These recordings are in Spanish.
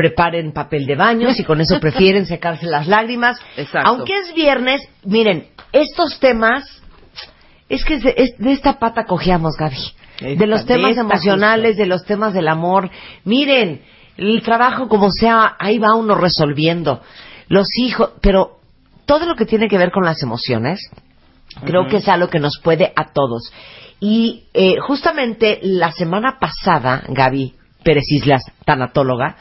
preparen papel de baño, si con eso prefieren secarse las lágrimas. Exacto. Aunque es viernes, miren, estos temas, es que es de, es de esta pata cojeamos, Gaby. Esta, de los temas emocionales, de los temas del amor. Miren, el trabajo como sea, ahí va uno resolviendo. Los hijos, pero todo lo que tiene que ver con las emociones, creo que es algo que nos puede a todos. Y eh, justamente la semana pasada, Gaby Pérez Islas, tanatóloga,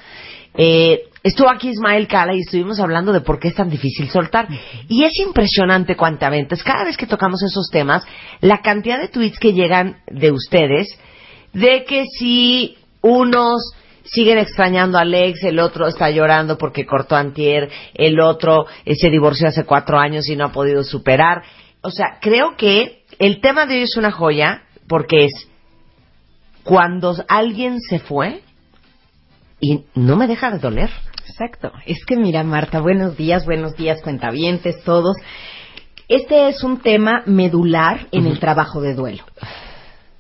eh, estuvo aquí Ismael Cala y estuvimos hablando de por qué es tan difícil soltar. Y es impresionante cuantamente, cada vez que tocamos esos temas, la cantidad de tweets que llegan de ustedes, de que si unos siguen extrañando a Alex, el otro está llorando porque cortó antier, el otro eh, se divorció hace cuatro años y no ha podido superar. O sea, creo que el tema de hoy es una joya porque es cuando alguien se fue y no me deja de doler. Exacto. Es que mira, Marta, buenos días, buenos días, cuentavientes, todos. Este es un tema medular en el trabajo de duelo.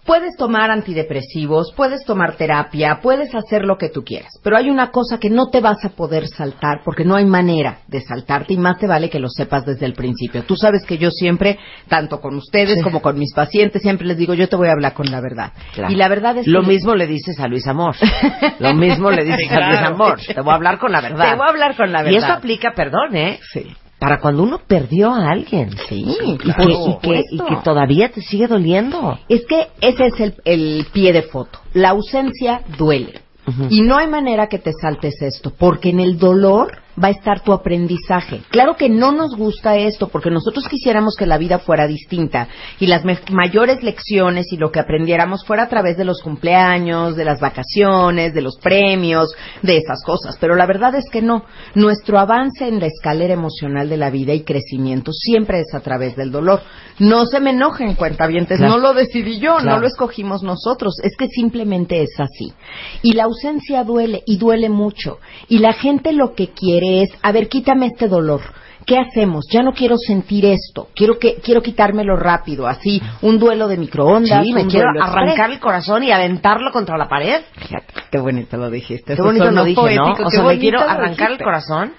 Puedes tomar antidepresivos, puedes tomar terapia, puedes hacer lo que tú quieras, pero hay una cosa que no te vas a poder saltar porque no hay manera de saltarte y más te vale que lo sepas desde el principio. Tú sabes que yo siempre, tanto con ustedes como con mis pacientes, siempre les digo, yo te voy a hablar con la verdad. Claro. Y la verdad es Lo que mismo le dices a Luis Amor. Lo mismo le dices a Luis. Amor. Te voy a hablar con la verdad. Te voy a hablar con la Y eso verdad. aplica, perdón, ¿eh? Sí. Para cuando uno perdió a alguien. Sí, Y, que, y, que, y que todavía te sigue doliendo. Es que ese es el, el pie de foto. La ausencia duele. Y no hay manera que te saltes esto, porque en el dolor va a estar tu aprendizaje. Claro que no nos gusta esto, porque nosotros quisiéramos que la vida fuera distinta y las mayores lecciones y lo que aprendiéramos fuera a través de los cumpleaños, de las vacaciones, de los premios, de esas cosas. Pero la verdad es que no. Nuestro avance en la escalera emocional de la vida y crecimiento siempre es a través del dolor. No se me enojen, cuentavientes, Claro. no lo decidí yo, Claro. no lo escogimos nosotros, es que simplemente es así. Y la ausencia duele, y duele mucho. Y la gente lo que quiere es, a ver, quítame este dolor. ¿Qué hacemos? Ya no quiero sentir esto. Quiero que quiero quitármelo rápido, así, un duelo de microondas. Sí, me quiero arrancar el corazón y aventarlo contra la pared. Fíjate, qué bonito lo dijiste. Qué bonito lo dije, ¿no? O sea, me quiero arrancar el corazón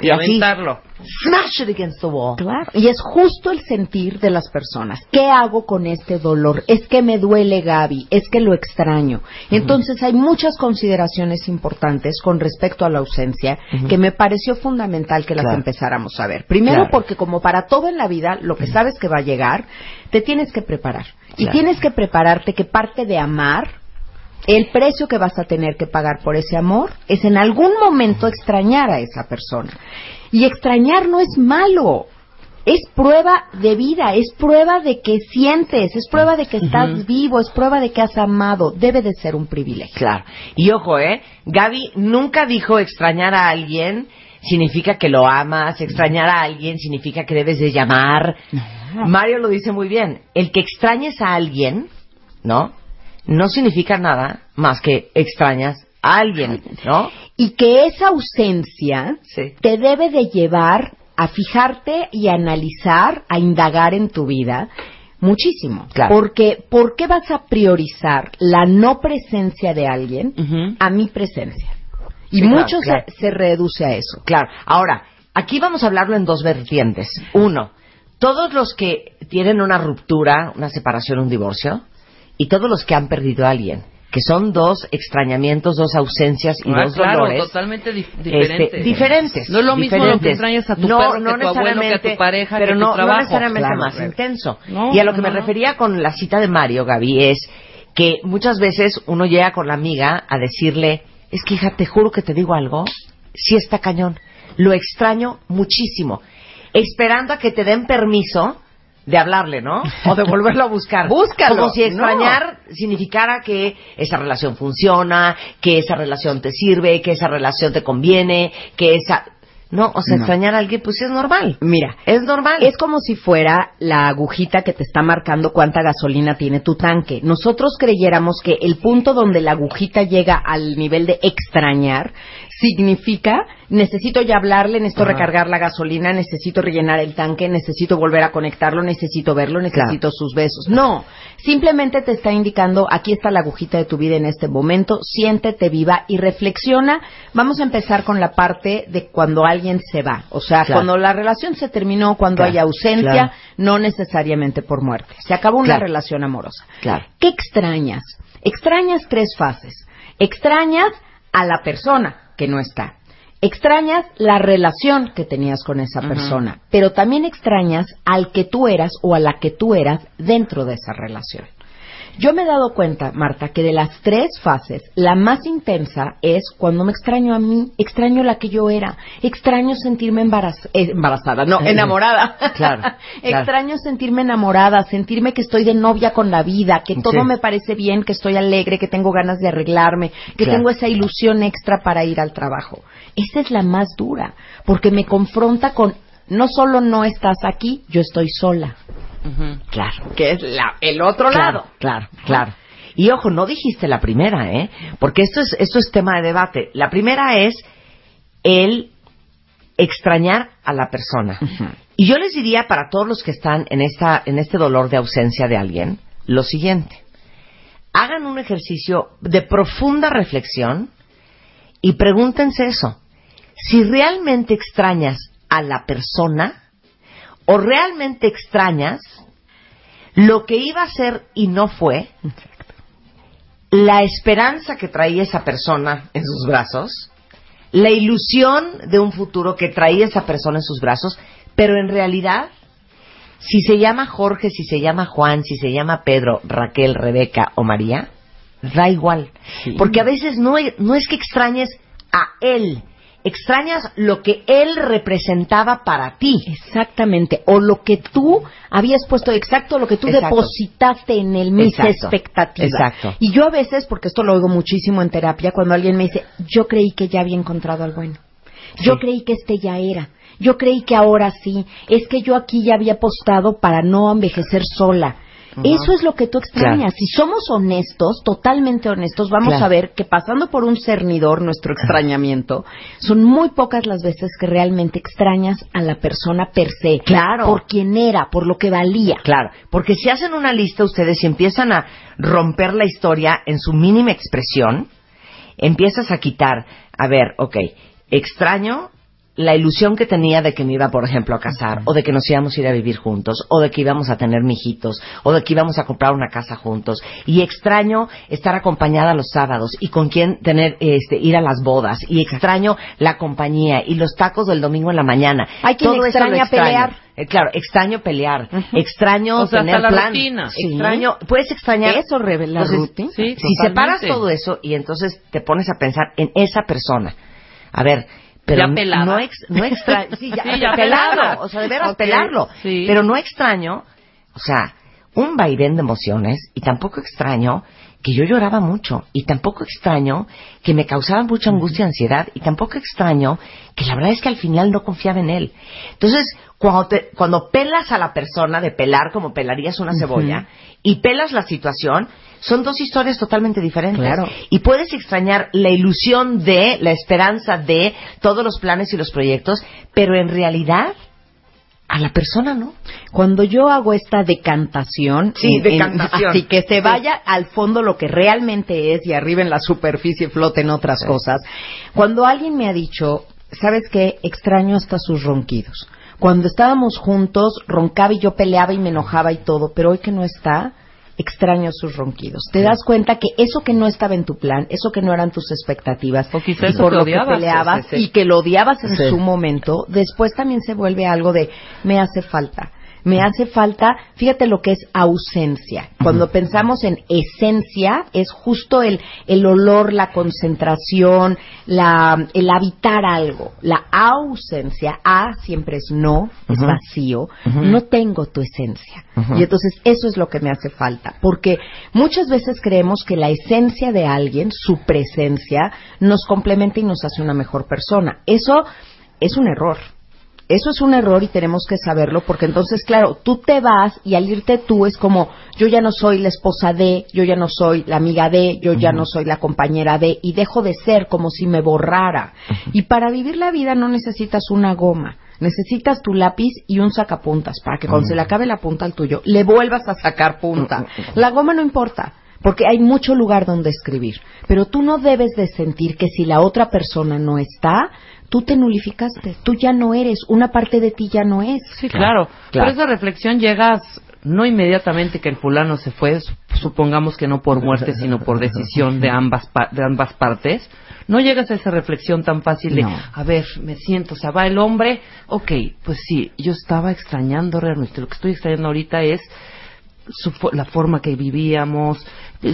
Y aventarlo. smash it against the wall. Claro. Y es justo el sentir de las personas. ¿Qué hago con este dolor? Es que me duele Gaby, es que lo extraño. Entonces hay muchas consideraciones importantes con respecto a la ausencia que me pareció fundamental que las Claro. empezáramos a ver. Primero Claro. porque como para todo en la vida, lo que sabes que va a llegar, te tienes que preparar. Y tienes que prepararte que parte de amar el precio que vas a tener que pagar por ese amor es en algún momento extrañar a esa persona. Y extrañar no es malo. Es prueba de vida, es prueba de que sientes, es prueba de que estás vivo, es prueba de que has amado. Debe de ser un privilegio. Claro. Y ojo, ¿eh? Gaby nunca dijo extrañar a alguien significa que lo amas, extrañar a alguien significa que debes de llamar. Mario lo dice muy bien. El que extrañes a alguien, ¿no? No significa nada más que extrañas a alguien, ¿no? Y que esa ausencia Sí. te debe de llevar a fijarte y a analizar, a indagar en tu vida muchísimo. Claro. Porque, ¿por qué vas a priorizar la no presencia de alguien a mi presencia? Y Sí, claro, mucho se- claro. Se, reduce a eso. Claro. Ahora, aquí vamos a hablarlo en dos vertientes. Uno, todos los que tienen una ruptura, una separación, un divorcio, y todos los que han perdido a alguien, que son dos extrañamientos, dos ausencias y Ah, dos claro, dolores. totalmente dif- este, diferentes. No es lo mismo lo que extrañas a tu no, perro que no a tu abuelo, que a tu necesariamente, pareja, pero que no, tu no trabajo. necesariamente Claro, más claro. intenso. No, y a lo que me refería con la cita de Mario, Gaby, es que muchas veces uno llega con la amiga a decirle, es que hija, te juro que te digo algo, sí está cañón, lo extraño muchísimo, esperando a que te den permiso de hablarle, ¿no? O de volverlo a buscar. Búscalo. Como si No. extrañar significara que esa relación funciona, que esa relación te sirve, que esa relación te conviene, que esa... No, o sea, No. extrañar a alguien, pues es normal. Mira, Es normal. Es como si fuera la agujita que te está marcando cuánta gasolina tiene tu tanque. Nosotros creyéramos que el punto donde la agujita llega al nivel de extrañar significa necesito ya hablarle, necesito Ajá. recargar la gasolina, necesito rellenar el tanque, necesito volver a conectarlo, necesito verlo, necesito sus besos. No, simplemente te está indicando aquí está la agujita de tu vida en este momento, siéntete viva y reflexiona. Vamos a empezar con la parte de cuando alguien se va, o sea, Claro. cuando la relación se terminó, cuando Claro, hay ausencia, no necesariamente por muerte. Se acabó una relación amorosa. Claro. ¿Qué extrañas? Extrañas tres fases. Extrañas a la persona que no está. Extrañas la relación que tenías con esa persona, pero también extrañas al que tú eras o a la que tú eras dentro de esa relación. Yo me he dado cuenta, Marta, que de las tres fases, la más intensa es cuando me extraño a mí, extraño la que yo era, extraño sentirme embaraz- eh, embarazada, no, enamorada. claro, claro. extraño sentirme enamorada, sentirme que estoy de novia con la vida, que todo Sí. me parece bien, que estoy alegre, que tengo ganas de arreglarme, que Claro. tengo esa ilusión extra para ir al trabajo. Esa es la más dura, porque me confronta con no solo no estás aquí, yo estoy sola. Claro. Que es la, el otro Claro, lado. claro, claro. Y ojo, no dijiste la primera, ¿eh? Porque esto es, esto es tema de debate. La primera es el extrañar a la persona. Y yo les diría para todos los que están en, esta, en este dolor de ausencia de alguien, lo siguiente. Hagan un ejercicio de profunda reflexión y pregúntense eso. Si realmente extrañas a la persona o realmente extrañas lo que iba a ser y no fue, la esperanza que traía esa persona en sus brazos, la ilusión de un futuro que traía esa persona en sus brazos, pero en realidad, si se llama Jorge, si se llama Juan, si se llama Pedro, Raquel, Rebeca o María, da igual. Porque a veces no, no es que extrañes a él, extrañas lo que él representaba para ti. Exactamente. O lo que tú habías puesto, exacto, lo que tú Exacto. depositaste en el mis Exacto. expectativa. Exacto. Y yo a veces, porque esto lo oigo muchísimo en terapia, cuando alguien me dice, yo creí que ya había encontrado al bueno. Yo Sí. creí que este ya era. Yo creí que ahora sí. Es que yo aquí ya había apostado para no envejecer sola. Eso es lo que tú extrañas. Claro. Si somos honestos, totalmente honestos, vamos Claro. a ver que pasando por un cernidor, nuestro extrañamiento, son muy pocas las veces que realmente extrañas a la persona per se. Claro. Por quien era, por lo que valía. Claro, porque si hacen una lista ustedes y empiezan a romper la historia en su mínima expresión, empiezas a quitar, a ver, ok, extraño la ilusión que tenía de que me iba, por ejemplo, a casar, o de que nos íbamos a ir a vivir juntos, o de que íbamos a tener mijitos, o de que íbamos a comprar una casa juntos, y extraño estar acompañada los sábados y con quién tener, este, ir a las bodas, y extraño la compañía y los tacos del domingo en la mañana. Hay quien Todo extraña extraño. pelear. Eh, claro, extraño pelear, extraño O sea, tener hasta la plan, rutina. Sí. extraño, puedes extrañar Eso revela Entonces, rutina. Sí, si separas todo eso y entonces te pones a pensar en esa persona, a ver, pero Ya pelada. no ex, no sí, ya, Sí, ya pelado. o sea, de veras pelarlo, sí. pero no extraño, o sea, un vaivén de emociones y tampoco extraño que yo lloraba mucho y tampoco extraño que me causaba mucha angustia y ansiedad y tampoco extraño que la verdad es que al final no confiaba en él. Entonces, cuando, te- cuando pelas a la persona de pelar como pelarías una cebolla y pelas la situación, son dos historias totalmente diferentes. Claro. Y puedes extrañar la ilusión de, la esperanza de todos los planes y los proyectos, pero en realidad a la persona no. Cuando yo hago esta decantación, Sí, en- decantación. así que se Sí. vaya al fondo lo que realmente es y arriba en la superficie floten otras Sí. cosas. Cuando alguien me ha dicho, ¿sabes qué? Extraño hasta sus ronquidos. Cuando estábamos juntos, roncaba y yo peleaba y me enojaba y todo, pero hoy que no está, extraño sus ronquidos. Te das cuenta que eso que no estaba en tu plan, eso que no eran tus expectativas, O por lo odiabas. que peleabas Sí, sí, sí. y que lo odiabas en Sí. su momento, después también se vuelve algo de me hace falta. Me hace falta, fíjate lo que es ausencia. Cuando pensamos en esencia, es justo el, el olor, la concentración, la, el habitar algo. La ausencia, A siempre es no, es vacío. No tengo tu esencia. Y entonces eso es lo que me hace falta. Porque muchas veces creemos que la esencia de alguien, su presencia, nos complementa y nos hace una mejor persona. Eso es un error. Eso es un error y tenemos que saberlo porque entonces, claro, tú te vas y al irte tú es como, yo ya no soy la esposa de, yo ya no soy la amiga de, yo ya no soy la compañera de y dejo de ser como si me borrara. Y para vivir la vida no necesitas una goma. Necesitas tu lápiz y un sacapuntas para que cuando se le acabe la punta al tuyo, le vuelvas a sacar punta. La goma no importa, porque hay mucho lugar donde escribir. Pero tú no debes de sentir que si la otra persona no está, tú te nulificaste, tú ya no eres, una parte de ti ya no es. Sí, claro. Claro. Por esa reflexión llegas no inmediatamente que el fulano se fue, su- supongamos que no por muerte, sino por decisión de ambas pa- de ambas partes. No llegas a esa reflexión tan fácil de, No. a ver, me siento, o sea, va el hombre, ok, pues sí, yo estaba extrañando realmente, lo que estoy extrañando ahorita es su fo- la forma que vivíamos,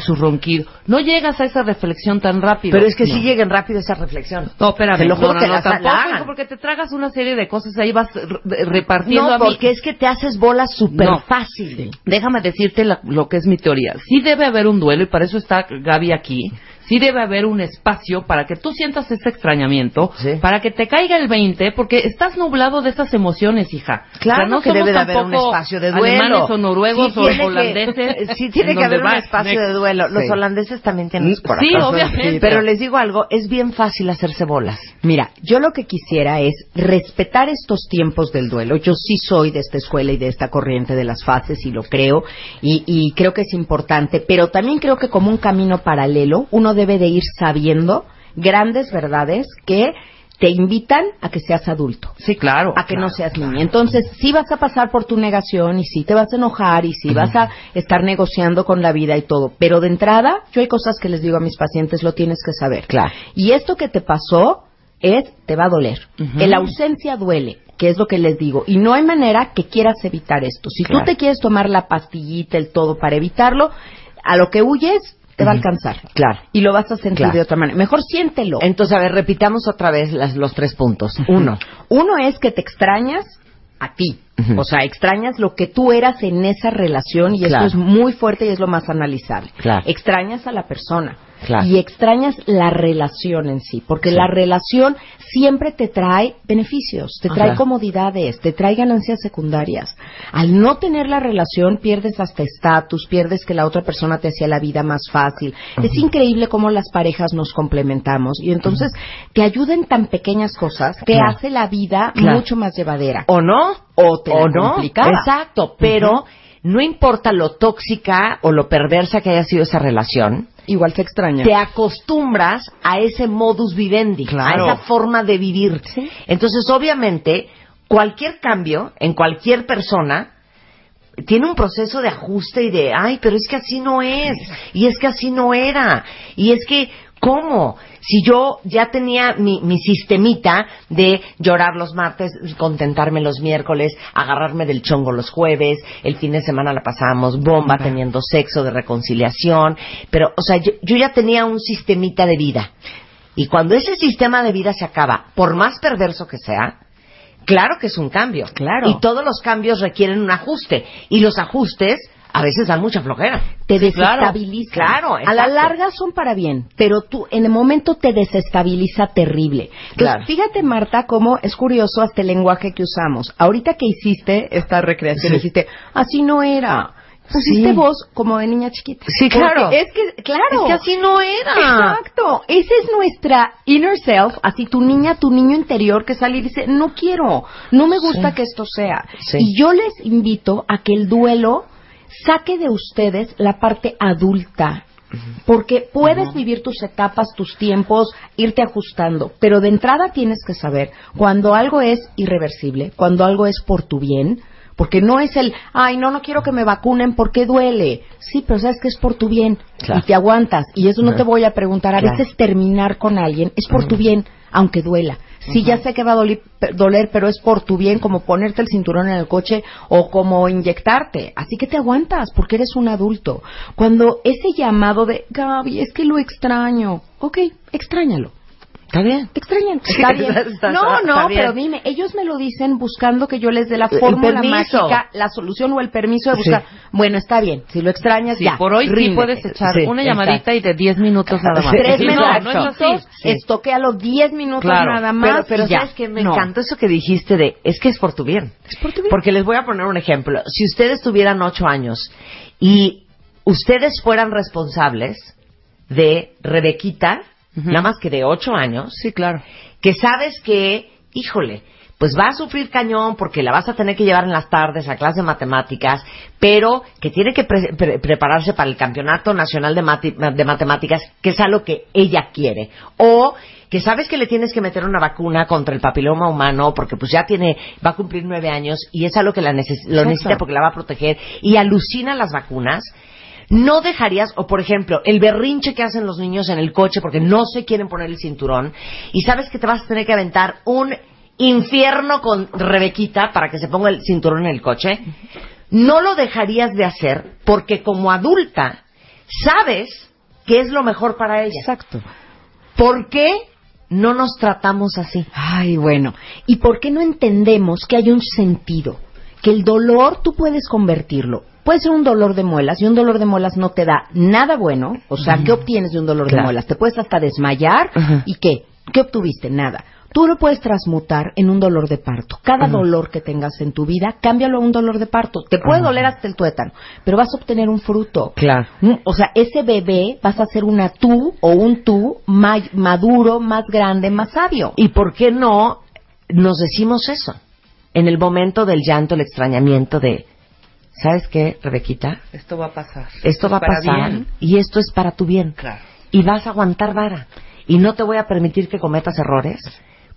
su ronquido. No llegas a esa reflexión tan rápido. Pero es que No. sí lleguen rápido esa reflexión. No, espérame. Te lo juro no, que no, las- tampoco, hijo, porque te tragas una serie de cosas, ahí vas re- repartiendo No, a mí. porque es que te haces bola súper fácil. Déjame decirte la- lo que es mi teoría. Sí debe haber un duelo, y para eso está Gaby aquí. Sí debe haber un espacio para que tú sientas ese extrañamiento, Sí. para que te caiga el 20, porque estás nublado de estas emociones, hija. Claro O sea, no que somos debe de haber un espacio de duelo. Alemanes o noruegos Sí o tiene que- holandeses. sí tiene en que haber un espacio de duelo. Los Sí. holandeses también tienen sus Sí, obviamente. Pero les digo algo, es bien fácil hacerse bolas. Mira, yo lo que quisiera es respetar estos tiempos del duelo. Yo sí soy de esta escuela y de esta corriente de las fases y lo creo y, y creo que es importante, pero también creo que como un camino paralelo uno debe de ir sabiendo grandes verdades que te invitan a que seas adulto. Sí, claro. a que no seas niña. Entonces, sí vas a pasar por tu negación y sí te vas a enojar y sí vas a estar negociando con la vida y todo. Pero de entrada, yo hay cosas que les digo a mis pacientes, lo tienes que saber. Claro. Y esto que te pasó es, te va a doler. Que la ausencia duele, que es lo que les digo. Y no hay manera que quieras evitar esto. Si Claro. tú te quieres tomar la pastillita, el todo para evitarlo, a lo que huyes, te va a alcanzar. Claro. Y lo vas a sentir Claro. de otra manera. Mejor siéntelo. Entonces, a ver, repitamos otra vez las- los tres puntos. Uno, Uno es que te extrañas a ti. O sea, extrañas lo que tú eras en esa relación y Claro. esto es muy fuerte y es lo más analizable. Claro. Extrañas a la persona. Claro. Y extrañas la relación en sí, porque Sí. la relación siempre te trae beneficios, te trae Ajá. comodidades, te trae ganancias secundarias. Al no tener la relación pierdes hasta estatus, pierdes que la otra persona te hacía la vida más fácil. Es increíble cómo las parejas nos complementamos y entonces te ayudan tan pequeñas cosas que Claro. hace la vida Claro. mucho más llevadera. o no, O te o la no. complicaba. Exacto, pero no importa lo tóxica o lo perversa que haya sido esa relación, Igual se extraña. te acostumbras a ese modus vivendi, Claro. a esa forma de vivir. Entonces, obviamente, cualquier cambio en cualquier persona tiene un proceso de ajuste y de, ay, pero es que así no es, y es que así no era, y es que, ¿cómo? Si yo ya tenía mi, mi sistemita de llorar los martes, contentarme los miércoles, agarrarme del chongo los jueves, el fin de semana la pasábamos bomba, teniendo sexo de reconciliación, pero, o sea, yo, yo ya tenía un sistemita de vida. Y cuando ese sistema de vida se acaba, por más perverso que sea, Claro que es un cambio. Claro. Y todos los cambios requieren un ajuste. Y los ajustes a veces dan mucha flojera. te Sí, desestabiliza. Claro, a la larga son para bien, pero tú en el momento te desestabiliza terrible. Entonces, Claro. fíjate Marta cómo es curioso hasta el lenguaje que usamos. Ahorita que hiciste esta recreación, Sí. dijiste, así no era. Pusiste Sí. voz como de niña chiquita. Sí, Porque claro. Es que, claro. Es que así no era. Exacto. Esa es nuestra inner self, así tu niña, tu niño interior que sale y dice, no quiero, no me gusta Sí. que esto sea. Sí. Y yo les invito a que el duelo saque de ustedes la parte adulta. Porque puedes vivir tus etapas, tus tiempos, irte ajustando, pero de entrada tienes que saber cuando algo es irreversible, cuando algo es por tu bien, porque no es el, ay, no, no quiero que me vacunen porque duele. Sí, pero sabes que es por tu bien Claro. y te aguantas. Y eso no te voy a preguntar. A Claro. veces terminar con alguien es por tu bien, aunque duela. Sí, ya sé que va a pe- doler, pero es por tu bien, como ponerte el cinturón en el coche o como inyectarte. Así que te aguantas, porque eres un adulto. Cuando ese llamado de, Gaby, es que lo extraño. Ok, extrañalo. Está bien. Te extrañan. Está bien. no, no, pero dime, ellos me lo dicen buscando que yo les dé la El fórmula mágica, la solución o el permiso de buscar. Sí. Bueno, está bien. Si lo extrañas, Sí, ya. por hoy sí puedes echar Sí, una llamadita y de 10 minutos nada más. Tres Sí, no, no es así. Sí. estoquéalo 10 minutos Claro. nada más. Pero, pero sabes que me No. encantó eso que dijiste de, es que es por tu bien. Es por tu bien. Porque les voy a poner un ejemplo. Si ustedes tuvieran ocho años y ustedes fueran responsables de Rebequita, Nada más que de ocho años, Sí, claro. que sabes que, híjole, pues va a sufrir cañón porque la vas a tener que llevar en las tardes a clase de matemáticas, pero que tiene que pre- pre- prepararse para el Campeonato Nacional de, de Matemáticas, que es algo que ella quiere. O que sabes que le tienes que meter una vacuna contra el papiloma humano porque pues ya tiene, va a cumplir nueve años y es algo que la neces- lo Exacto. necesita porque la va a proteger y alucina las vacunas. No dejarías, o por ejemplo, el berrinche que hacen los niños en el coche porque no se quieren poner el cinturón y sabes que te vas a tener que aventar un infierno con Rebequita para que se ponga el cinturón en el coche, no lo dejarías de hacer porque como adulta sabes que es lo mejor para ella. Exacto. ¿Por qué no nos tratamos así? Ay, bueno. ¿Y por qué no entendemos que hay un sentido? Que el dolor tú puedes convertirlo. Puede ser un dolor de muelas y un dolor de muelas no te da nada bueno. O sea, ¿qué obtienes de un dolor de muelas? Te puedes hasta desmayar y ¿qué? ¿Qué obtuviste? Nada. Tú lo puedes transmutar en un dolor de parto. Cada dolor que tengas en tu vida, cámbialo a un dolor de parto. Te puede doler hasta el tuétano, pero vas a obtener un fruto. Claro. Mm, O sea, ese bebé vas a ser una tú o un tú ma- maduro, más grande, más sabio. ¿Y por qué no nos decimos eso? En el momento del llanto, el extrañamiento de, ¿sabes qué, Rebequita? Esto va a pasar. Esto va a pasar bien. y esto es para tu bien. Claro. Y vas a aguantar vara. Y no te voy a permitir que cometas errores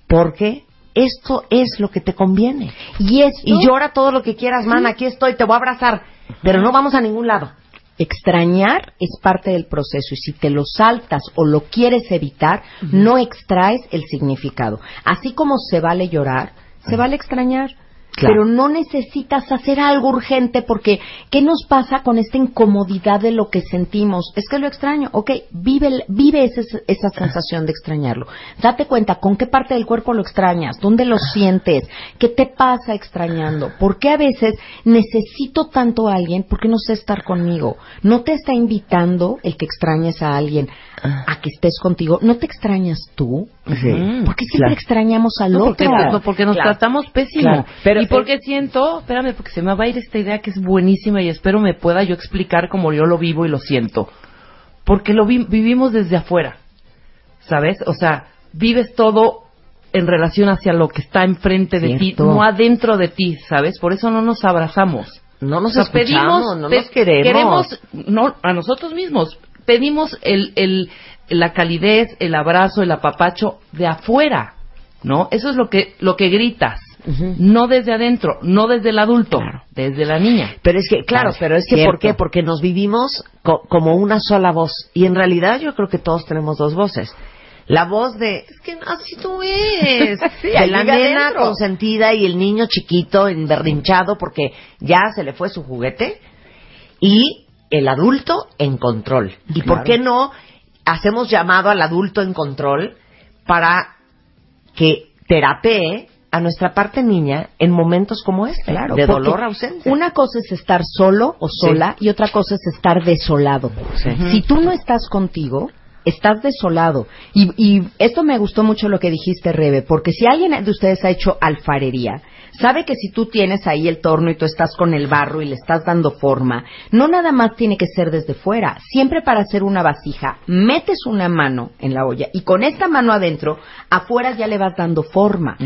porque esto es lo que te conviene. Y esto, Y llora todo lo que quieras, man, aquí estoy, te voy a abrazar. Pero no vamos a ningún lado. extrañar es parte del proceso y si te lo saltas o lo quieres evitar, no extraes el significado. Así como se vale llorar, se vale extrañar. Claro. Pero no necesitas hacer algo urgente porque ¿qué nos pasa con esta incomodidad de lo que sentimos? Es que lo extraño. Ok, vive, vive ese- esa sensación de extrañarlo. Date cuenta con qué parte del cuerpo lo extrañas, dónde lo sientes, qué te pasa extrañando. ¿Por qué a veces necesito tanto a alguien? porque no sé estar conmigo? No te está invitando el que extrañes a alguien a que estés contigo. ¿No te extrañas tú? Sí. ¿Por qué siempre Claro. extrañamos al No, otro? porque, no, porque nos Claro. tratamos pésimo. Claro. Pero- y porque siento, espérame, porque se me va a ir esta idea que es buenísima y espero me pueda yo explicar como yo lo vivo y lo siento. Porque lo vi- vivimos desde afuera, ¿sabes? O sea, vives todo en relación hacia lo que está enfrente de ti, no adentro de ti, ¿sabes? Por eso no nos abrazamos. No nos O sea, escuchamos, no nos queremos. no, a nosotros mismos. Pedimos el, el, la calidez, el abrazo, el apapacho de afuera, ¿no? Eso es lo que, lo que gritas. No desde adentro, no desde el adulto, Claro. desde la niña. Pero es que, claro, Claro, pero es que, cierto. ¿por qué? Porque nos vivimos co- como una sola voz. Y en realidad yo creo que todos tenemos dos voces. La voz de, es que así tú eres. Sí, de la nena adentro. consentida y el niño chiquito emberrinchado porque ya se le fue su juguete. Y el adulto en control. ¿Y por qué no hacemos llamado al adulto en control para que terapee a nuestra parte niña en momentos como este, Claro, de dolor ausencia? Una cosa es estar solo o sola y otra cosa es estar desolado. Sí. Si tú no estás contigo, estás desolado. Y, y esto me gustó mucho lo que dijiste, Rebe, porque si alguien de ustedes ha hecho alfarería, sabe que si tú tienes ahí el torno y tú estás con el barro y le estás dando forma, no nada más tiene que ser desde fuera. Siempre para hacer una vasija, metes una mano en la olla y con esta mano adentro, afuera ya le vas dando forma.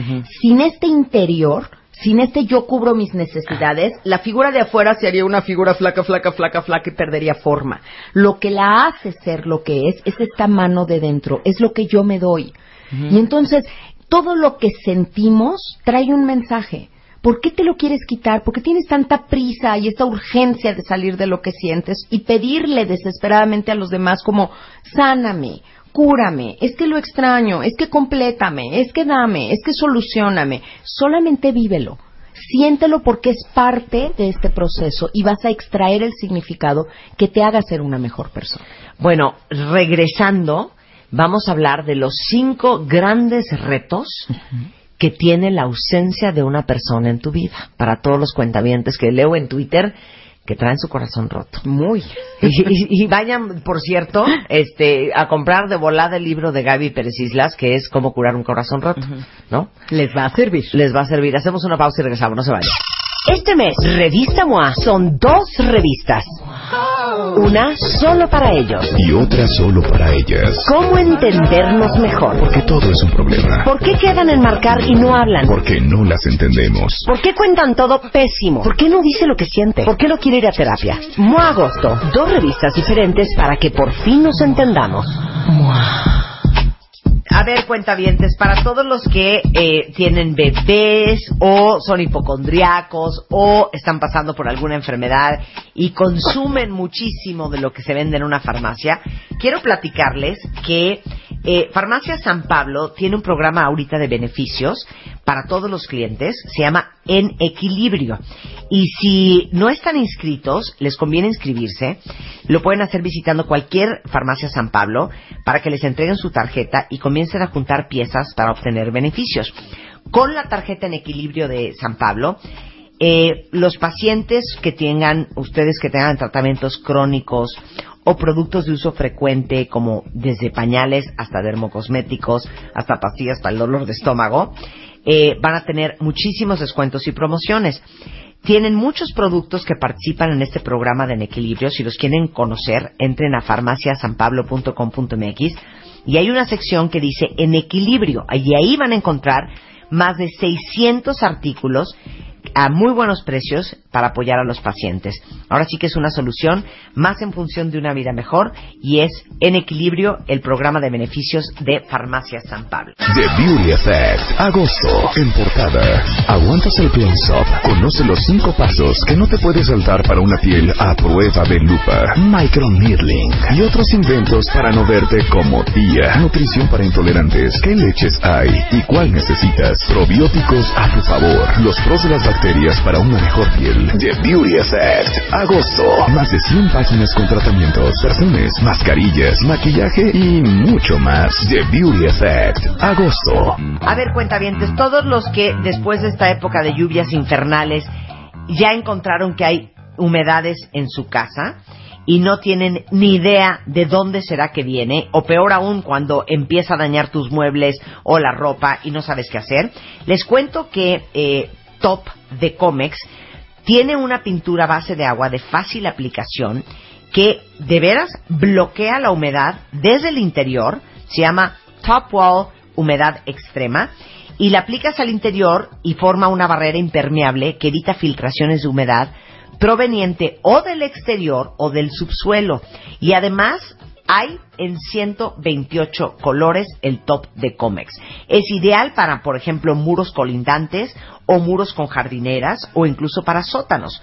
Sin este interior, sin este yo cubro mis necesidades, la figura de afuera sería una figura flaca, flaca, flaca, flaca y perdería forma. Lo que la hace ser lo que es, es esta mano de dentro, es lo que yo me doy. Y entonces, todo lo que sentimos trae un mensaje. ¿Por qué te lo quieres quitar? ¿Por qué tienes tanta prisa y esta urgencia de salir de lo que sientes y pedirle desesperadamente a los demás como, sáname, cúrame, es que lo extraño, es que complétame, es que dame, es que solucioname? Solamente vívelo. Siéntelo porque es parte de este proceso y vas a extraer el significado que te haga ser una mejor persona. Bueno, regresando, vamos a hablar de los cinco grandes retos que tiene la ausencia de una persona en tu vida. Para todos los cuentavientes que leo en Twitter que traen su corazón roto. Muy. Y, y- y vayan, por cierto, este, a comprar de volada el libro de Gaby Pérez Islas, que es Cómo curar un corazón roto, ¿no? Les va a servir. Les va a servir. Hacemos una pausa y regresamos, no se vayan. Este mes, Revista MOA son dos revistas. Una solo para ellos. Y otra solo para ellas. ¿Cómo entendernos mejor? Porque todo es un problema. ¿Por qué quedan en marcar y no hablan? Porque no las entendemos. ¿Por qué cuentan todo pésimo? ¿Por qué no dice lo que siente? ¿Por qué no quiere ir a terapia? MOA Agosto, dos revistas diferentes para que por fin nos entendamos. A ver, cuentavientes, para todos los que eh, tienen bebés o son hipocondriacos o están pasando por alguna enfermedad y consumen muchísimo de lo que se vende en una farmacia, quiero platicarles que eh, Farmacia San Pablo tiene un programa ahorita de beneficios para todos los clientes, se llama En Equilibrio. Y si no están inscritos, les conviene inscribirse. Lo pueden hacer visitando cualquier farmacia San Pablo para que les entreguen su tarjeta y comiencen a juntar piezas para obtener beneficios. Con la tarjeta en equilibrio de San Pablo, eh, los pacientes que tengan, ustedes que tengan tratamientos crónicos o productos de uso frecuente como desde pañales hasta dermocosméticos, hasta pastillas para el dolor de estómago, eh, van a tener muchísimos descuentos y promociones. Tienen muchos productos que participan en este programa de En Equilibrio. Si los quieren conocer, entren a farmaciasanpablo.com.mx y hay una sección que dice En Equilibrio. Y ahí van a encontrar más de 600 artículos a muy buenos precios para apoyar a los pacientes. Ahora sí que es una solución más en función de una vida mejor y es en equilibrio el programa de beneficios de Farmacia San Pablo. The Beauty Effect. Agosto. En portada. Aguantas el close-up. Conoce los cinco pasos que no te puedes saltar para una piel a prueba de lupa. Microneedling. Y otros inventos para no verte como tía. Nutrición para intolerantes. ¿Qué leches hay? ¿Y cuál necesitas? Probióticos a tu favor. Los pros de las bacterias para una mejor piel. The Beauty Effect. Agosto. Más de 100 páginas con tratamientos, perfumes, mascarillas, maquillaje y mucho más. The Beauty Effect. Agosto. A ver, cuentavientes, todos los que después de esta época de lluvias infernales ya encontraron que hay humedades en su casa y no tienen ni idea de dónde será que viene, o peor aún cuando empieza a dañar tus muebles o la ropa y no sabes qué hacer, les cuento que eh, Top de Comex tiene una pintura base de agua de fácil aplicación que de veras bloquea la humedad desde el interior, se llama Top Wall Humedad Extrema, y la aplicas al interior y forma una barrera impermeable que evita filtraciones de humedad proveniente o del exterior o del subsuelo. Y además hay en 128 colores el top de Comex. Es ideal para, por ejemplo, muros colindantes o muros con jardineras o incluso para sótanos.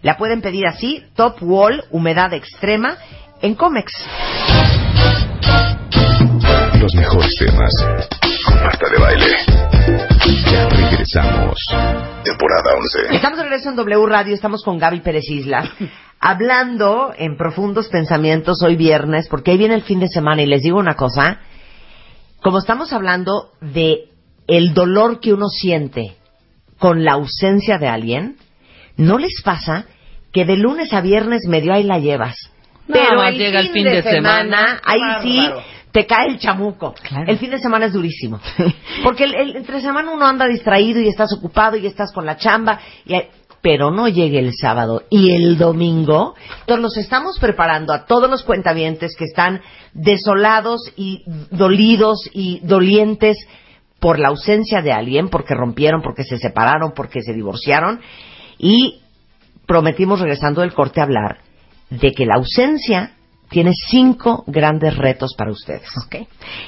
La pueden pedir así, Top Wall, humedad extrema, en Comex. Los mejores temas. Con Marta de Baile. Ya regresamos. Temporada 11. Estamos de regreso en W Radio, estamos con Gaby Pérez Islas, hablando en profundos pensamientos hoy viernes, porque ahí viene el fin de semana y les digo una cosa, como estamos hablando de el dolor que uno siente con la ausencia de alguien, ¿no les pasa que de lunes a viernes medio ahí la llevas? Pero el llega el fin, fin de, de semana, semana, ahí sí te cae el chamuco. Claro. El fin de semana es durísimo. Porque el, el- entre semana uno anda distraído y estás ocupado y estás con la chamba, y, pero no llegue el sábado y el domingo. Entonces los estamos preparando a todos los cuentavientes que están desolados y dolidos y dolientes por la ausencia de alguien, porque rompieron, porque se separaron, porque se divorciaron. Y prometimos regresando del corte hablar de que la ausencia tiene cinco grandes retos para ustedes.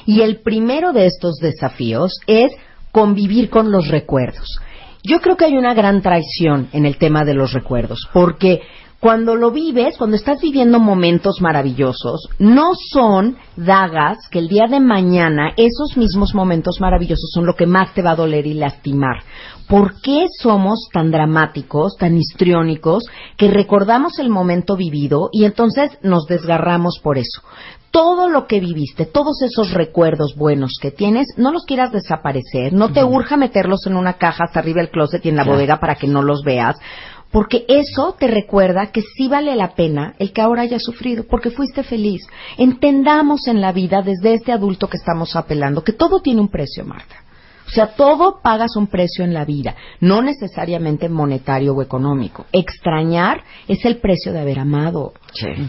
Y el primero de estos desafíos es convivir con los recuerdos. Yo creo que hay una gran traición en el tema de los recuerdos, porque cuando lo vives, cuando estás viviendo momentos maravillosos, no son dagas que el día de mañana esos mismos momentos maravillosos son lo que más te va a doler y lastimar. ¿Por qué somos tan dramáticos, tan histriónicos, que recordamos el momento vivido y entonces nos desgarramos por eso? todo lo que viviste, todos esos recuerdos buenos que tienes, no los quieras desaparecer, no te urja meterlos en una caja hasta arriba del closet y en la bodega para que no los veas, porque eso te recuerda que sí vale la pena el que ahora hayas sufrido, porque fuiste feliz. Entendamos en la vida, desde este adulto que estamos apelando, que todo tiene un precio, Marta. O sea, todo pagas un precio en la vida, no necesariamente monetario o económico. Extrañar es el precio de haber amado.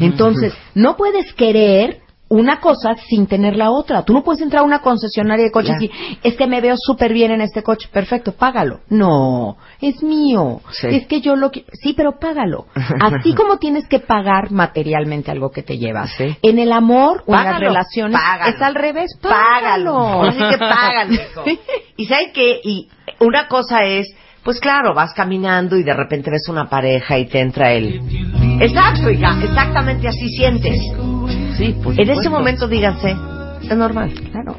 Entonces, no puedes querer una cosa sin tener la otra. Tú no puedes entrar a una concesionaria de coches y decir, es que me veo súper bien en este coche, perfecto, págalo. No, es mío. Sí. Es que yo lo que... Sí, pero págalo. Así como tienes que pagar materialmente algo que te llevas. Sí. En el amor o en las relaciones págalo. es al revés. Págalo. Págalo. Así que págalo, hijo. Y ¿sabes qué? Y una cosa es, pues claro, vas caminando y de repente ves una pareja y te entra el... Exacto, hija, exactamente así sientes. Sí, por En ese momento díganse, es normal. Claro.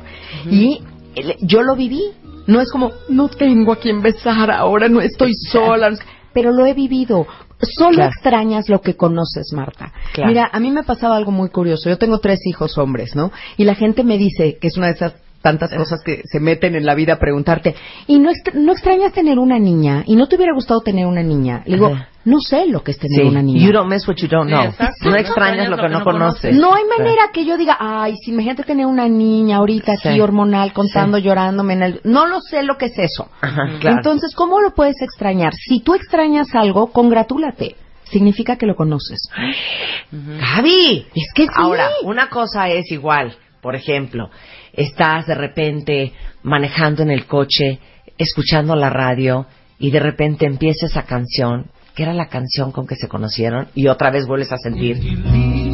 Y el- yo lo viví. No es como, no tengo a quien besar ahora, no estoy sola. Pero lo he vivido. Solo Claro. extrañas lo que conoces, Marta. Claro. Mira, a mí me pasaba algo muy curioso. Yo tengo tres hijos hombres, ¿no? Y la gente me dice que es una de esas tantas cosas que se meten en la vida a preguntarte, ¿y no, extra- no extrañas tener una niña? ¿Y no te hubiera gustado tener una niña? Le digo, Ajá. no sé lo que es tener Sí. una niña. You don't miss what you don't know. No extrañas lo que no conoces. No hay manera que yo diga, ay, si imagínate tener una niña ahorita aquí Sí. hormonal contando, llorándome en el... No lo sé lo que es eso. Ajá, claro. Entonces, ¿cómo lo puedes extrañar? Si tú extrañas algo, congratúlate. Significa que lo conoces. Gaby, Es que sí. Ahora, una cosa es igual. Por ejemplo, estás de repente manejando en el coche, escuchando la radio y de repente empieza esa canción, que era la canción con que se conocieron, y otra vez vuelves a sentir.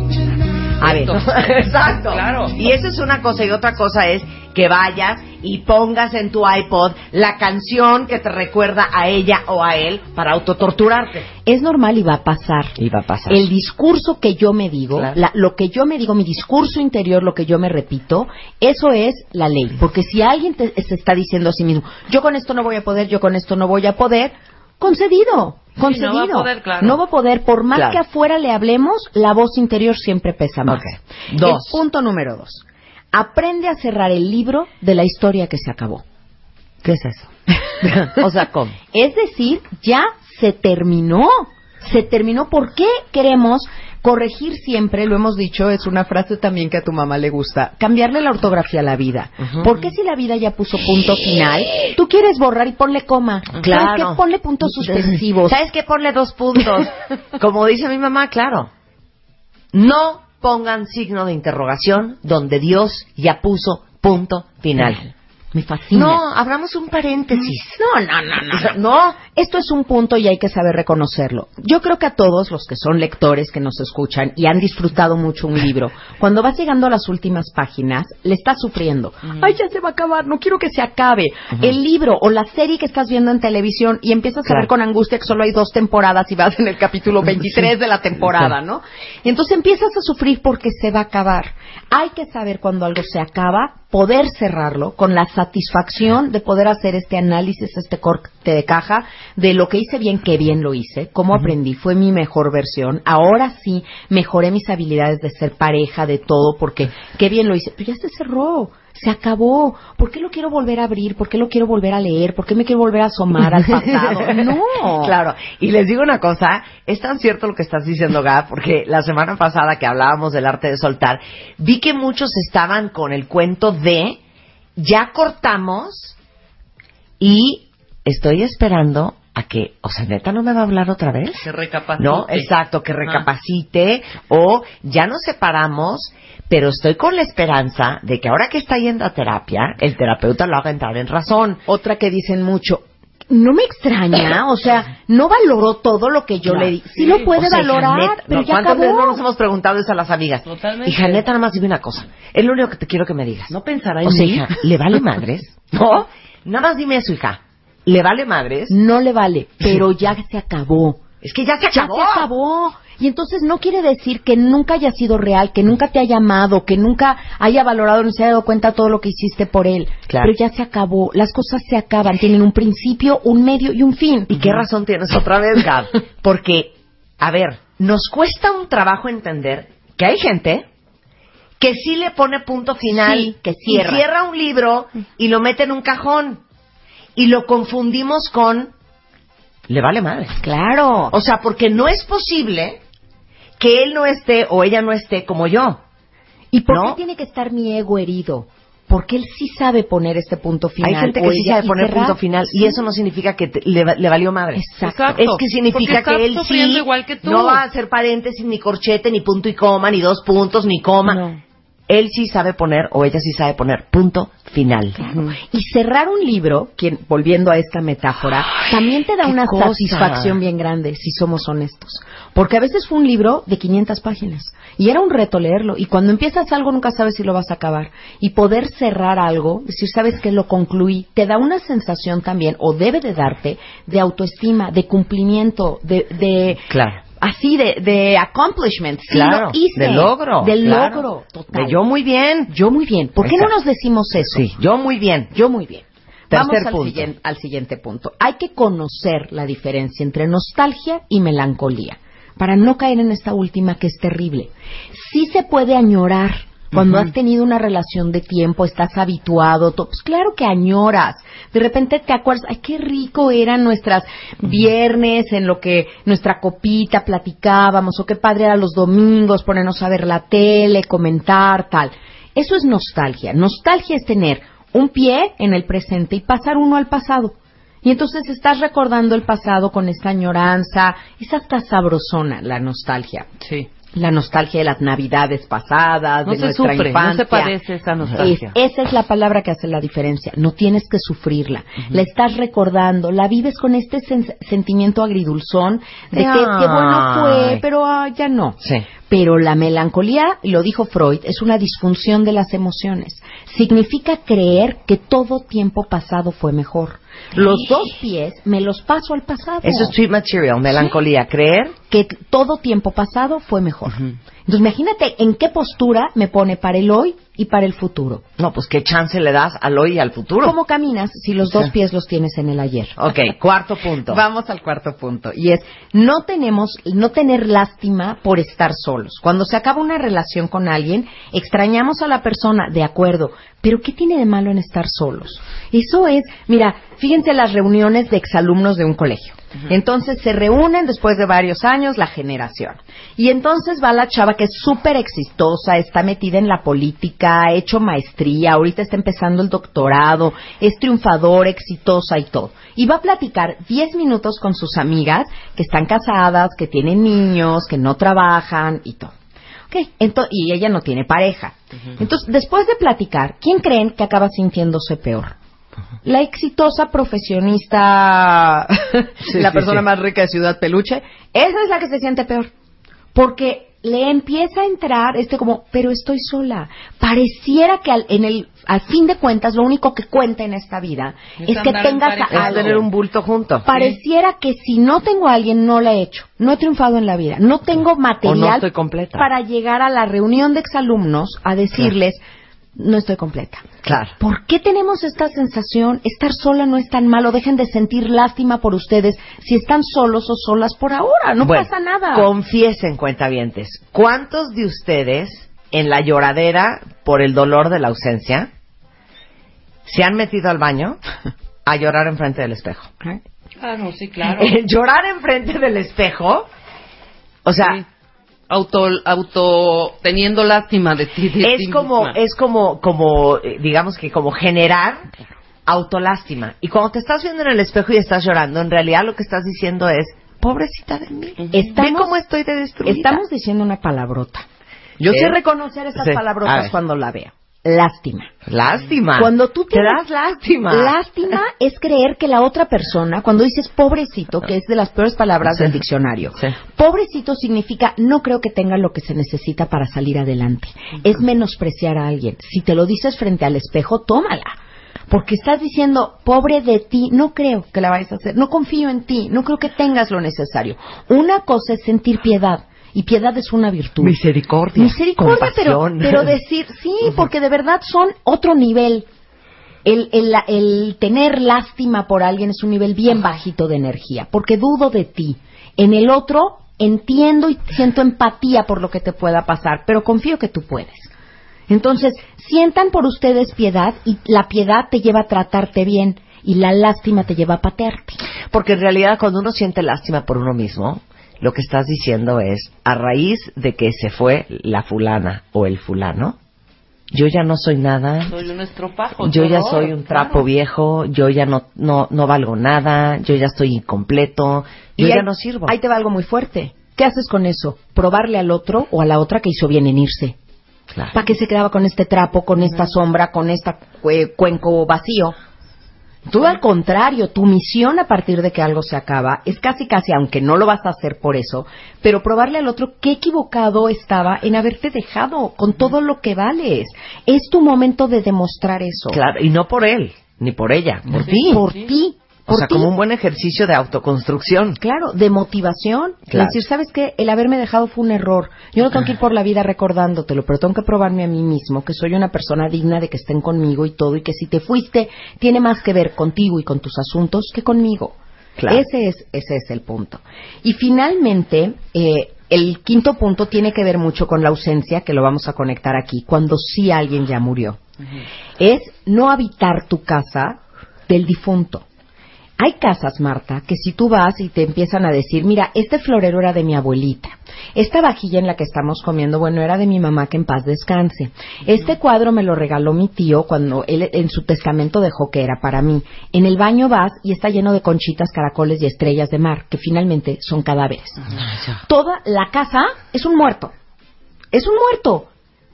A ver, exacto. Claro. Y eso es una cosa y otra cosa es que vayas y pongas en tu iPod la canción que te recuerda a ella o a él para autotorturarte. Es normal y va a pasar. Y va a pasar. El discurso que yo me digo, Claro. la- lo que yo me digo, mi discurso interior, lo que yo me repito, eso es la ley. Porque si alguien te, se está diciendo a sí mismo, yo con esto no voy a poder, yo con esto no voy a poder, concedido, Sí, concedido. no va a poder, claro. No va a poder, por más Claro. que afuera le hablemos, la voz interior siempre pesa más. Ok. Dos. El punto número dos. Aprende a cerrar el libro de la historia que se acabó. ¿Qué es eso? o sea, ¿cómo? Es decir, ya se terminó. Se terminó. ¿Por qué queremos corregir siempre? Lo hemos dicho, es una frase también que a tu mamá le gusta. Cambiarle la ortografía a la vida. Ujú. ¿Por qué si la vida ya puso punto final, tú quieres borrar y ponle coma? ¿Sabes Claro. qué? Ponle puntos suspensivos. ¿Sabes qué? Ponle dos puntos. Como dice mi mamá, claro. No pongan signo de interrogación donde Dios ya puso punto final. Me fascina. No, abramos un paréntesis. No, no, no, no. No. Esto es un punto y hay que saber reconocerlo. Yo creo que a todos los que son lectores que nos escuchan y han disfrutado mucho un libro, cuando vas llegando a las últimas páginas, le estás sufriendo. Ay, ya se va a acabar, no quiero que se acabe. El libro o la serie que estás viendo en televisión y empiezas a ver con angustia que solo hay dos temporadas y vas en el capítulo 23 de la temporada, ¿no? Entonces empiezas a sufrir porque se va a acabar. Hay que saber cuando algo se acaba, poder cerrarlo con la satisfacción de poder hacer este análisis, este corte de caja de lo que hice bien, qué bien lo hice, cómo aprendí, fue mi mejor versión. Ahora sí mejoré mis habilidades de ser pareja, de todo, porque qué bien lo hice. Pero ya se cerró, se acabó. ¿Por qué lo quiero volver a abrir? ¿Por qué lo quiero volver a leer? ¿Por qué me quiero volver a asomar al pasado? No. Claro. Y les digo una cosa, es tan cierto lo que estás diciendo, Gab, porque la semana pasada que hablábamos del arte de soltar, vi que muchos estaban con el cuento de ya cortamos y estoy esperando a que, o sea, neta no me va a hablar otra vez. Que recapacite. No, exacto, que Ah. recapacite o ya nos separamos, pero estoy con la esperanza de que ahora que está yendo a terapia, el terapeuta lo haga entrar en razón. Otra que dicen mucho, no me extraña, o sea, no valoró todo lo que yo Claro. le di. Sí, lo puede O sea, valorar, pero no, ya ¿Cuántas veces no nos hemos preguntado eso a las amigas? Totalmente. Hija, neta, nada más dime una cosa. Es lo único que te quiero que me digas. No pensará en o sea, mí. hija, ¿le vale madres? ¿No? Nada más dime eso, hija. ¿Le vale madres? No le vale, pero ya se acabó. Es que ya se Ya acabó. se acabó. Y entonces no quiere decir que nunca haya sido real, que nunca te haya amado, que nunca haya valorado ni se haya dado cuenta todo lo que hiciste por él. Claro. Pero ya se acabó. Las cosas se acaban. Tienen un principio, un medio y un fin. ¿Y qué razón tienes otra vez, Gab? Porque, a ver, nos cuesta un trabajo entender que hay gente que sí le pone punto final, Sí, que cierra. y cierra un libro y lo mete en un cajón y lo confundimos con le vale madre. Claro. O sea, porque no es posible que él no esté o ella no esté como yo. ¿Y por ¿no? qué tiene que estar mi ego herido? Porque él sí sabe poner este punto final. Hay gente que sí sabe y poner cerrar. punto final y eso no significa que te- le, le valió madre. Exacto. Exacto. Es que significa que él sí igual que tú. no va a hacer paréntesis, ni corchete, ni punto y coma, ni dos puntos, ni coma. No. Él sí sabe poner, o ella sí sabe poner, punto final. Y cerrar un libro, quien, volviendo a esta metáfora, también te da una cosa. satisfacción bien grande, si somos honestos. Porque a veces fue un libro de 500 páginas y era un reto leerlo. Y cuando empiezas algo nunca sabes si lo vas a acabar. Y poder cerrar algo, decir, sabes que lo concluí, te da una sensación también, o debe de darte, de autoestima, de cumplimiento, de... de Claro. Así de, de accomplishment, sí Claro, lo hice. de logro. De claro. logro, total. De yo muy bien. Yo muy bien. ¿Por qué no nos decimos eso? Sí, yo muy bien. Yo muy bien. Tercer Vamos al, punto. siguiente, al siguiente punto. Hay que conocer la diferencia entre nostalgia y melancolía para no caer en esta última que es terrible. Sí se puede añorar cuando has tenido una relación de tiempo, estás habituado, to- pues claro que añoras. De repente te acuerdas, ay, qué rico eran nuestras viernes en lo que nuestra copita platicábamos, o qué padre eran los domingos, ponernos a ver la tele, comentar, tal. Eso es nostalgia. Nostalgia es tener un pie en el presente y pasar uno al pasado. Y entonces estás recordando el pasado con esta añoranza, es hasta sabrosona la nostalgia. Sí. La nostalgia de las navidades pasadas, No de se nuestra sufre, infancia. no se padece esa nostalgia. Es- esa es la palabra que hace la diferencia. No tienes que sufrirla. La estás recordando, la vives con este sen- sentimiento agridulzón de que bueno fue, pero ah, ya no. Sí. Pero la melancolía, lo dijo Freud, es una disfunción de las emociones. Significa creer que todo tiempo pasado fue mejor. Los dos pies me los paso al pasado. Eso es street material, melancolía. Creer. que todo tiempo pasado fue mejor. Entonces, imagínate en qué postura me pone para el hoy y para el futuro. No, pues qué chance le das al hoy y al futuro. ¿Cómo caminas si los dos pies los tienes en el ayer? Ok, cuarto punto. Vamos al cuarto punto y es no tenemos no tener lástima por estar solos. Cuando se acaba una relación con alguien, extrañamos a la persona, de acuerdo, pero ¿qué tiene de malo en estar solos? Eso es, mira, fíjense las reuniones de exalumnos de un colegio. Entonces se reúnen después de varios años la generación. Y entonces va la chava que es súper exitosa, está metida en la política, ha hecho maestría, ahorita está empezando el doctorado, es triunfadora, exitosa y todo. Y va a platicar 10 minutos con sus amigas que están casadas, que tienen niños, que no trabajan y todo. Ok, ento- y ella no tiene pareja. Entonces, después de platicar, ¿quién creen que acaba sintiéndose peor? La exitosa profesionista, la sí, persona sí. más rica de Ciudad Peluche, esa es la que se siente peor. Porque le empieza a entrar este como, pero estoy sola. Pareciera que al, en el, al fin de cuentas lo único que cuenta en esta vida Es es, que tengas a alguien. tener un bulto junto. Pareciera que si no tengo a alguien, no la he hecho. No he triunfado en la vida. No tengo material estoy completa. para llegar a la reunión de exalumnos a decirles, no estoy completa. Claro. ¿Por qué tenemos esta sensación? Estar sola no es tan malo. Dejen de sentir lástima por ustedes si están solos o solas por ahora. No Bueno, pasa nada. Confiesen, cuentavientes, ¿cuántos de ustedes en la lloradera por el dolor de la ausencia se han metido al baño a llorar enfrente del espejo? Claro, sí, claro. Llorar enfrente del espejo, o sea, Sí. Auto, auto, teniendo lástima de ti. de ti es como, misma. es como, como, eh, digamos que como generar autolástima. Y cuando te estás viendo en el espejo y estás llorando, en realidad lo que estás diciendo es, pobrecita de mí. Estamos- cómo estoy de destruida. Estamos diciendo una palabrota. Yo sé reconocer esas Sí, palabrotas cuando la veo. Lástima. Lástima. Cuando tú te das lástima. Lástima es creer que la otra persona, cuando dices pobrecito, que es de las peores palabras Sí. del diccionario, Sí. pobrecito significa no creo que tenga lo que se necesita para salir adelante. Es menospreciar a alguien. Si te lo dices frente al espejo, tómala. Porque estás diciendo, pobre de ti, no creo que la vayas a hacer, no confío en ti, no creo que tengas lo necesario. Una cosa es sentir piedad, y piedad es una virtud. Misericordia. Misericordia, pero, compasión. pero decir, sí, porque de verdad son otro nivel. El, el, el tener lástima por alguien es un nivel bien bajito de energía, porque dudo de ti. En el otro entiendo y siento empatía por lo que te pueda pasar, pero confío que tú puedes. Entonces, sientan por ustedes piedad y la piedad te lleva a tratarte bien y la lástima te lleva a patearte. Porque en realidad cuando uno siente lástima por uno mismo, lo que estás diciendo es, a raíz de que se fue la fulana o el fulano, yo ya no soy nada, Soy un estropajo. yo ya soy un trapo claro. viejo, yo ya no, no, no valgo nada, yo ya estoy incompleto, yo Y ya ahí- no sirvo. Ahí te va algo muy fuerte. ¿Qué haces con eso? Probarle al otro o a la otra que hizo bien en irse. Claro. ¿Para qué se quedaba con este trapo, con esta sombra, con este cuenco vacío? Tú al contrario, tu misión a partir de que algo se acaba es casi casi, aunque no lo vas a hacer por eso, pero probarle al otro qué equivocado estaba en haberte dejado con todo lo que vales. Es tu momento de demostrar eso. Claro, y no por él, ni por ella, por Sí, ti. Por Sí. ti. O sea, ti. como un buen ejercicio de autoconstrucción. Claro, de motivación. Claro. Decir, ¿sabes qué? El haberme dejado fue un error. Yo no tengo que ir por la vida recordándotelo, pero tengo que probarme a mí mismo que soy una persona digna de que estén conmigo y todo, y que si te fuiste, tiene más que ver contigo y con tus asuntos que conmigo. Claro. Ese, es, ese es el punto. Y finalmente, eh, el quinto punto tiene que ver mucho con la ausencia, que lo vamos a conectar aquí, cuando sí alguien ya murió. Es no habitar tu casa del difunto. Hay casas, Marta, que si tú vas y te empiezan a decir, mira, este florero era de mi abuelita, esta vajilla en la que estamos comiendo, bueno, era de mi mamá que en paz descanse. Este cuadro me lo regaló mi tío cuando él en su testamento dejó que era para mí. En el baño vas y está lleno de conchitas, caracoles y estrellas de mar, que finalmente son cadáveres. Toda la casa es un muerto. Es un muerto.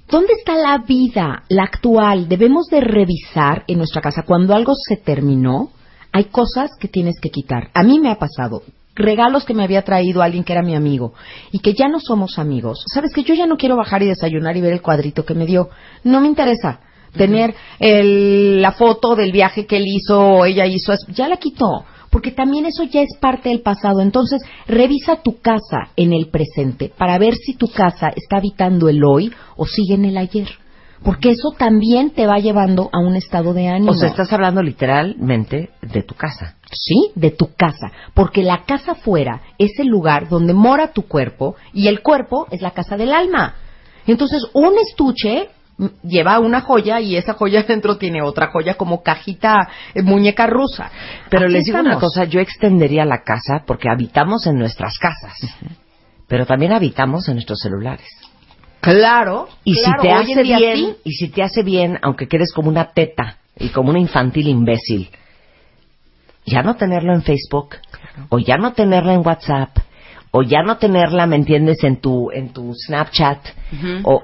¿Dónde está la vida, la actual? Debemos de revisar en nuestra casa cuando algo se terminó. Hay cosas que tienes que quitar. A mí me ha pasado. Regalos que me había traído alguien que era mi amigo y que ya no somos amigos. Sabes que yo ya no quiero bajar y desayunar y ver el cuadrito que me dio. No me interesa tener el- la foto del viaje que él hizo o ella hizo. Ya la quitó porque también eso ya es parte del pasado. Entonces, revisa tu casa en el presente para ver si tu casa está habitando el hoy o sigue en el ayer. Porque eso también te va llevando a un estado de ánimo. O sea, estás hablando literalmente de tu casa. Sí, de tu casa. Porque la casa fuera es el lugar donde mora tu cuerpo y el cuerpo es la casa del alma. Entonces, un estuche lleva una joya y esa joya dentro tiene otra joya como cajita, eh, muñeca rusa. Pero Aquí les digo una cosa, yo extendería la casa porque habitamos en nuestras casas, pero también habitamos en nuestros celulares. Claro. Y claro, si te hace bien, sí. y si te hace bien, aunque quedes como una teta y como una infantil imbécil, ya no tenerlo en Facebook, o ya no tenerla en WhatsApp, o ya no tenerla, ¿me entiendes?, en tu, en tu Snapchat, o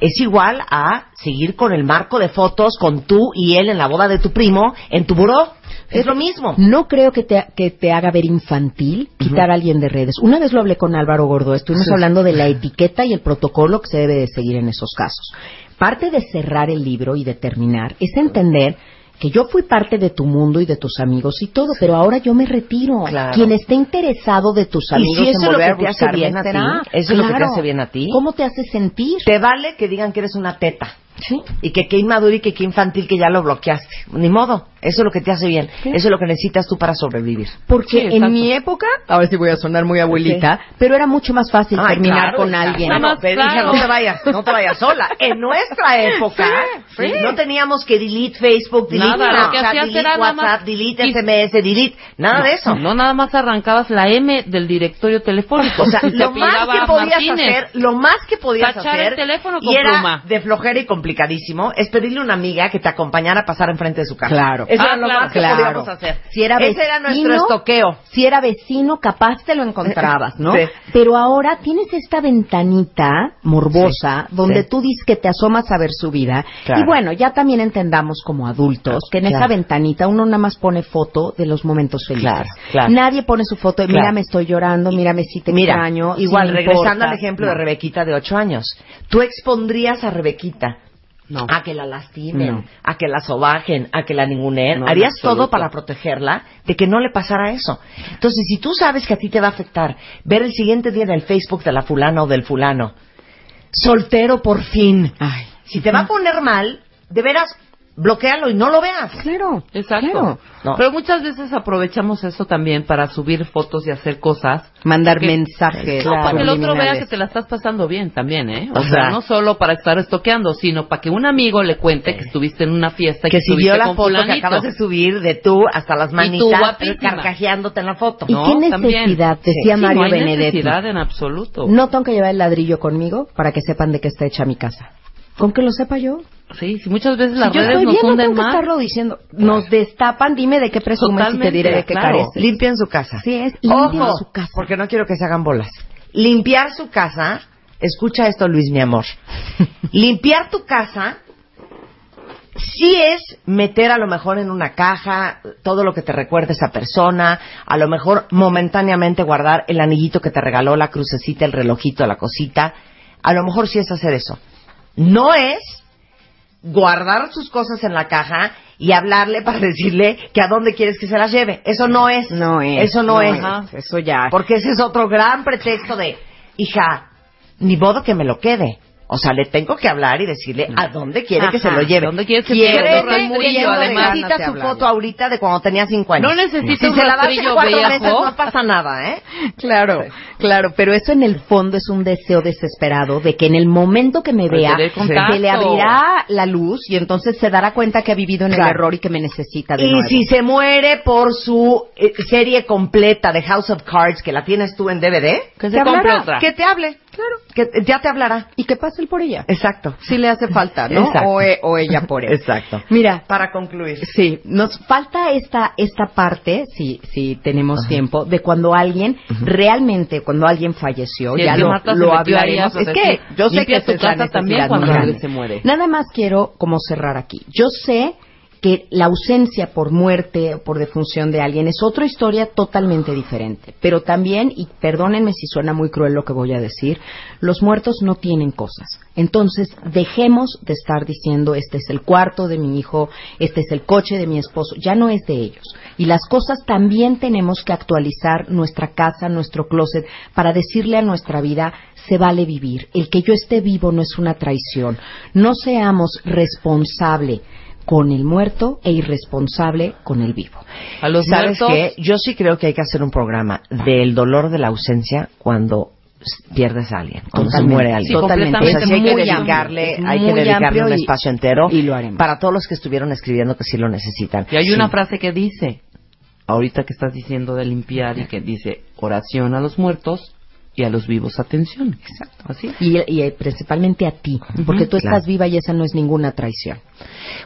es igual a seguir con el marco de fotos con tú y él en la boda de tu primo, en tu buró. Es lo mismo. No creo que te, que te haga ver infantil quitar a alguien de redes. Una vez lo hablé con Álvaro Gordo, estuvimos Sí. hablando de la etiqueta y el protocolo que se debe de seguir en esos casos. Parte de cerrar el libro y de terminar es entender que yo fui parte de tu mundo y de tus amigos y todo, pero ahora yo me retiro. Claro. Quien esté interesado de tus Y amigos si eso en es lo volver te a hace bien a ti, eso es lo que te hace bien a ti. ¿Cómo te hace sentir? Te vale que digan que eres una teta. Sí. Y que qué inmaduro y que qué infantil que ya lo bloqueaste. Ni modo. Eso es lo que te hace bien. Sí. Eso es lo que necesitas tú para sobrevivir. Porque Sí, en exacto. mi época, ahora sí voy a sonar muy abuelita, pero era mucho más fácil Ay, terminar claro, con alguien. No te vayas, no te vayas sola. En nuestra época Sí, sí. no teníamos que delete Facebook, delete Nada, que hacías delete era nada WhatsApp, más- delete SMS, delete, nada de eso. No, nada más arrancabas la M del directorio telefónico. O sea, Se lo más que podías Martínez. hacer, lo más que podías Tachar hacer, el teléfono con y era pluma. de flojera y complicadísimo, es pedirle a una amiga que te acompañara a pasar enfrente de su casa. Claro. Eso Ah, era lo claro, más que claro. podíamos hacer. Si era Ese era nuestro vecino, estoqueo. Si era vecino, capaz te lo encontrabas, ¿no? Sí. Pero ahora tienes esta ventanita morbosa Sí, donde sí. tú dices que te asomas a ver su vida. Claro. Y bueno, ya también entendamos como adultos que en esa ventanita uno nada más pone foto de los momentos felices. Claro, claro. Nadie pone su foto de, Claro. mira, me estoy llorando, mírame si te Mira, extraño. igual, regresando importa. al ejemplo de. Rebequita de ocho años. Tú expondrías a Rebequita No. a que la lastimen, No. a que la sobajen, a que la ninguneen. No, Harías todo para protegerla de que no le pasara eso. Entonces, si tú sabes que a ti te va a afectar ver el siguiente día en el Facebook de la fulana o del fulano, soltero por fin, Ay. si te va a poner mal, de veras, bloquealo y no lo veas. Claro, Exacto. claro. No. Pero muchas veces aprovechamos eso también para subir fotos y hacer cosas. Mandar Que- mensajes. No, para que el otro vea que te la estás pasando bien también, ¿eh? O, O sea, sea, no solo para estar estoqueando, sino para que un amigo le cuente que estuviste en una fiesta y Que si estuviste vio la con foto que fulanito. acabas de subir de tú hasta las tú manitas guapísima. carcajeándote en la foto. ¿Y No, qué también. necesidad? Sí. Decía Sí, Mario no hay Benedetti. necesidad en absoluto. No tengo que llevar el ladrillo conmigo para que sepan de qué está hecha mi casa. Con que lo sepa yo. Sí, muchas veces Si las yo redes nos hunden más. estarlo diciendo. Nos destapan, dime de qué presumes y te diré de qué claro. careces. Limpien su casa. Sí, es limpien Ojo, su casa. porque no quiero que se hagan bolas. Limpiar su casa, escucha esto Luis, mi amor. Limpiar tu casa sí es meter a lo mejor en una caja todo lo que te recuerde esa persona, a lo mejor momentáneamente guardar el anillito que te regaló, la crucecita, el relojito, la cosita. A lo mejor sí es hacer eso. No es guardar sus cosas en la caja y hablarle para decirle que a dónde quieres que se las lleve. Eso no es. No es. Eso no, es. Eso ya. Porque ese es otro gran pretexto de, hija, ni modo que me lo quede. O sea, le tengo que hablar y decirle a dónde quiere que se lo lleve. ¿Dónde quieres que Quiere te lo lleve? Además, necesita su foto ahorita de cuando tenía cinco años. No necesita si un se la das en rastrillo cuatro viejo. meses no pasa nada, ¿eh? Claro, claro, pero eso en el fondo es un deseo desesperado de que en el momento que me Para vea tener contacto. se le abrirá la luz y entonces se dará cuenta que ha vivido en el Claro. error y que me necesita de Y nuevo. si se muere por su eh, serie completa de House of Cards, que la tienes tú en DVD, Que Te se compre hablará. otra. que te hable. Claro. Que ya te hablará. y que pase él por ella. Exacto. Si le hace falta, ¿no? Exacto. O, e- o ella por él. Exacto. Mira, Para concluir. Sí, nos falta esta esta parte, si si tenemos tiempo, de cuando alguien realmente, cuando alguien falleció, Sí, ya lo, lo hablaremos. Es que yo sé que tu casa también cuando alguien se muere. Nada más quiero como cerrar aquí. Yo sé que la ausencia por muerte o por defunción de alguien es otra historia totalmente diferente. Pero también, y perdónenme si suena muy cruel lo que voy a decir, los muertos no tienen cosas. Entonces, dejemos de estar diciendo, este es el cuarto de mi hijo, este es el coche de mi esposo, ya no es de ellos. Y las cosas también tenemos que actualizar nuestra casa, nuestro closet, para decirle a nuestra vida, se vale vivir. El que yo esté vivo no es una traición. No seamos responsable con el muerto e irresponsable con el vivo. A los ¿Sabes muertos, qué? Yo sí creo que hay que hacer un programa del dolor de la ausencia cuando pierdes a alguien, cuando se muere alguien. Sí, Totalmente. Hay que Muy dedicarle, amplio, hay que muy dedicarle amplio un y- espacio entero y lo haremos. para todos los que estuvieron escribiendo que sí lo necesitan. Y hay Sí. una frase que dice, ahorita que estás diciendo de limpiar y que dice, oración a los muertos y a los vivos atención. Exacto. Así. Y, y, eh, principalmente a ti, porque tú Claro. estás viva y esa no es ninguna traición.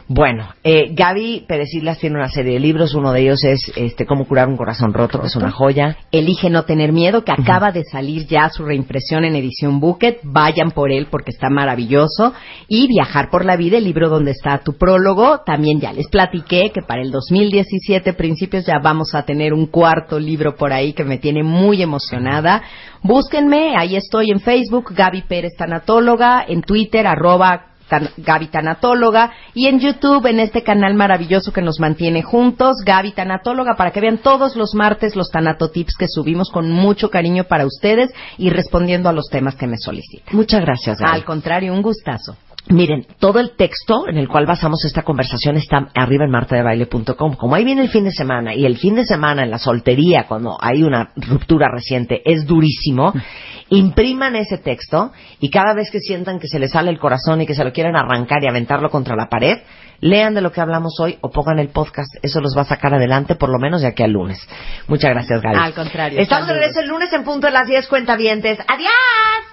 Bueno, eh, Gaby Pérez Islas tiene una serie de libros, uno de ellos es este Cómo curar un corazón roto, que es una joya. Elige no tener miedo, que acaba de salir ya su reimpresión en edición Bucket. Vayan por él porque está maravilloso. Y Viajar por la vida, el libro donde está tu prólogo. También ya les platiqué que para el 2017, principios, ya vamos a tener un cuarto libro por ahí que me tiene muy emocionada. Búsquenme, ahí estoy en Facebook, Gaby Pérez Tanatóloga, en Twitter, arroba Tan- Gaby Tanatóloga y en YouTube en este canal maravilloso que nos mantiene juntos, Gaby Tanatóloga, para que vean todos los martes los tanatotips que subimos con mucho cariño para ustedes y respondiendo a los temas que me solicitan. Muchas gracias, Gaby. Al contrario, un gustazo. Miren, todo el texto en el cual basamos esta conversación está arriba en martadebaile.com. Como ahí viene el fin de semana y el fin de semana en la soltería, cuando hay una ruptura reciente, es durísimo, impriman ese texto y cada vez que sientan que se les sale el corazón y que se lo quieren arrancar y aventarlo contra la pared, lean de lo que hablamos hoy o pongan el podcast. Eso los va a sacar adelante por lo menos de aquí al lunes. Muchas gracias, Gaby. Al contrario, Estamos de regreso el lunes en punto de las 10 cuentavientes. ¡Adiós!